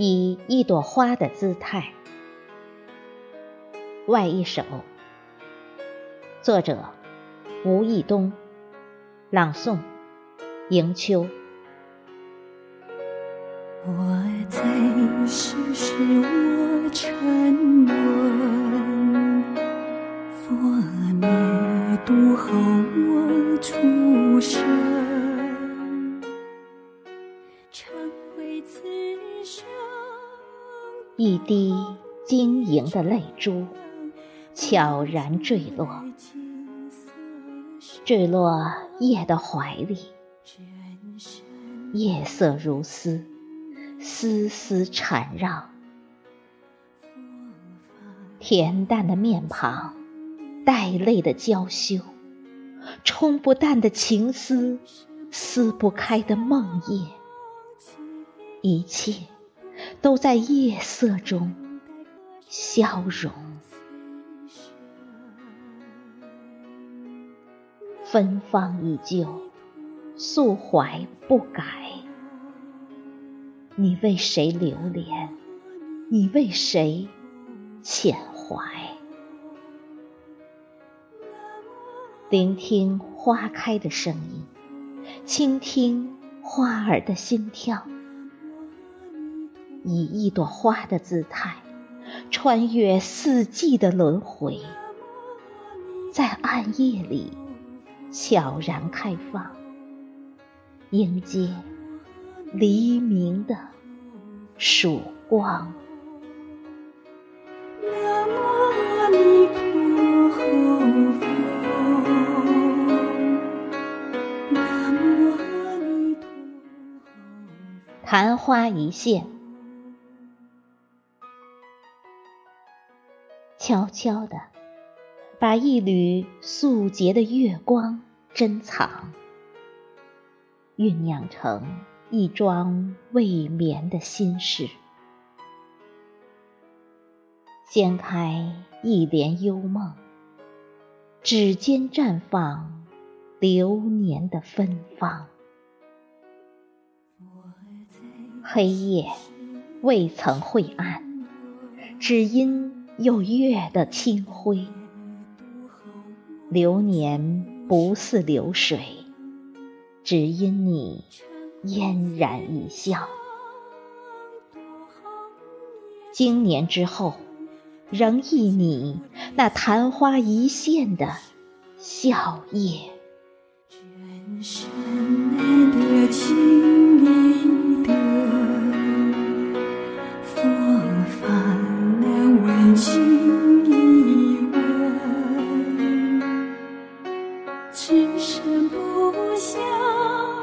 以一朵花的姿态。外一首，作者吴义东，朗诵迎秋。我在世时我沉沦，佛灭度后我出生，成为此生一滴晶莹的泪珠。悄然坠落，坠落夜的怀里。夜色如丝，丝丝缠绕。恬淡的面庞，带泪的娇羞，冲不淡的情丝，撕不开的梦魇，一切都在夜色中消融。芬芳依旧，素怀不改。你为谁流连？你为谁浅怀？聆听花开的声音，倾听花儿的心跳，以一朵花的姿态，穿越四季的轮回，在暗夜里。悄然开放，迎接黎明的曙光。昙花一现，悄悄的。把一缕素洁的月光珍藏，酝酿成一桩未眠的心事。掀开一帘幽梦，指尖绽放流年的芬芳。黑夜未曾晦暗，只因有月的清辉。流年不似流水，只因你嫣然一笑。经年之后，仍忆你那昙花一现的笑靥。只身不想。